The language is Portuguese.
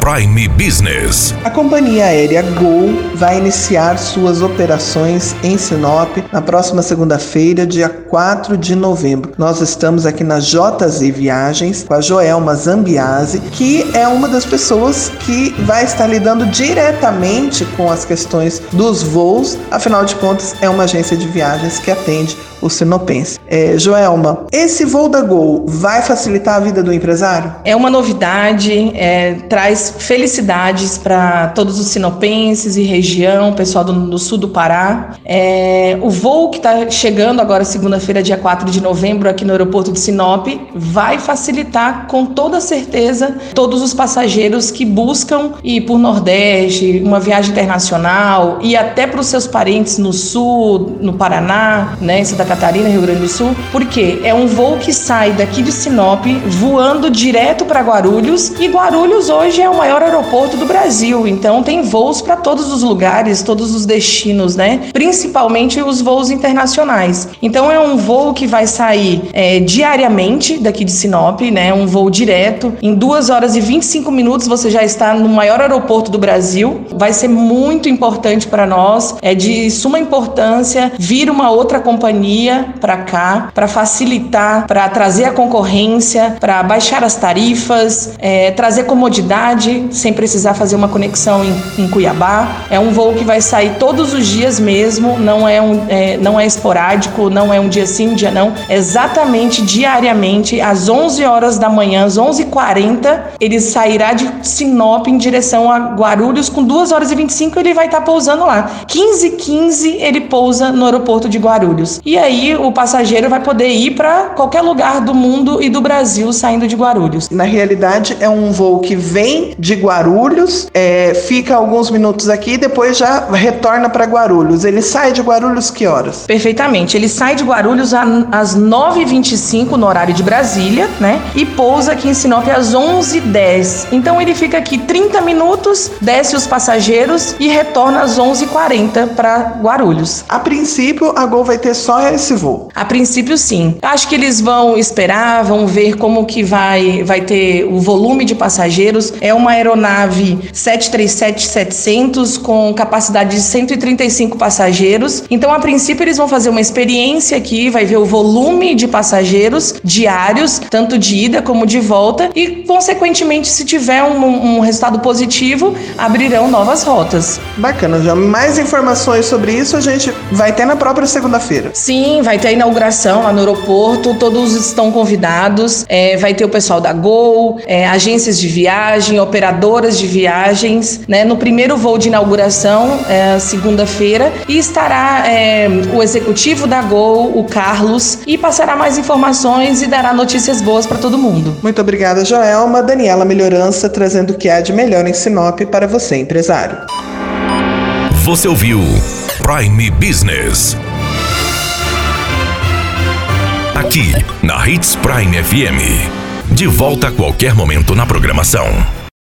Prime Business. A companhia aérea Gol vai iniciar suas operações em Sinop na próxima segunda-feira, dia 4 de novembro. Nós estamos aqui na JZ Viagens com a Joelma Zambiase, que é uma das pessoas que vai estar lidando diretamente com as questões dos voos, afinal de contas, é uma agência de viagens que atende o sinopense. É, Joelma, esse voo da Gol vai facilitar a vida do empresário? É uma novidade, é, traz felicidades para todos os sinopenses e região, pessoal do, do sul do Pará. É, o voo que está chegando agora, segunda-feira, dia 4 de novembro, aqui no aeroporto de Sinop, vai facilitar com toda certeza todos os passageiros que buscam ir por Nordeste, uma viagem internacional e até para os seus parentes no sul, no Paraná, né, em Santa Catarina, Rio Grande do Sul, porque é um voo que sai daqui de Sinop voando direto para Guarulhos e Guarulhos hoje é o maior aeroporto do Brasil, então tem voos para todos os lugares, todos os destinos, né? Principalmente os voos internacionais. Então é um voo que vai sair é, diariamente daqui de Sinop, né? Um voo direto. Em 2 horas e 25 minutos você já está no maior aeroporto do Brasil. Vai ser muito importante para nós, é de suma importância vir uma outra companhia para cá, para facilitar, para trazer a concorrência, para baixar as tarifas, é, trazer comodidade sem precisar fazer uma conexão em, em, Cuiabá. É um voo que vai sair todos os dias mesmo, não é, um, é, não é esporádico, não é um dia sim, um dia não. Exatamente diariamente, às 11 horas da manhã, às 11h40, ele sairá de Sinop em direção a Guarulhos, com 2 horas e 25 ele vai estar tá pousando lá. 15 15 ele pousa no aeroporto de Guarulhos. E aí o passageiro vai poder ir para qualquer lugar do mundo e do Brasil saindo de Guarulhos. Na realidade, é um voo que vem de Guarulhos, é, fica alguns minutos aqui e depois já retorna para Guarulhos. Ele sai de Guarulhos que horas? Perfeitamente. Ele sai de Guarulhos às 9h25 no horário de Brasília, né? E pousa aqui em Sinop às 11h10. Então ele fica aqui 30 minutos, desce os passageiros e retorna às 11h40 para Guarulhos. A princípio, a Gol vai ter só esse voo? A princípio, sim. Acho que eles vão esperar, vão ver como que vai, vai ter o volume de passageiros. É uma aeronave 737-700 com capacidade de 135 passageiros. Então, a princípio, eles vão fazer uma experiência aqui, vai ver o volume de passageiros diários, tanto de ida como de volta, e, consequentemente, se tiver um, um resultado positivo, abrirão novas rotas. Bacana, já mais informações sobre isso a gente vai ter na própria segunda-feira. Sim, vai ter a inauguração lá no aeroporto, todos estão convidados. É, vai ter o pessoal da Gol, é, agências de viagem, operadoras de viagens, né? No primeiro voo de inauguração, é, segunda-feira, e estará é, o executivo da Gol, o Carlos, e passará mais informações e dará notícias boas para todo mundo. Muito obrigada, Joelma. Daniela Melhorança trazendo o que há de melhor em Sinop para você, empresário. Você ouviu Prime Business aqui na Hits Prime FM. De volta a qualquer momento na programação.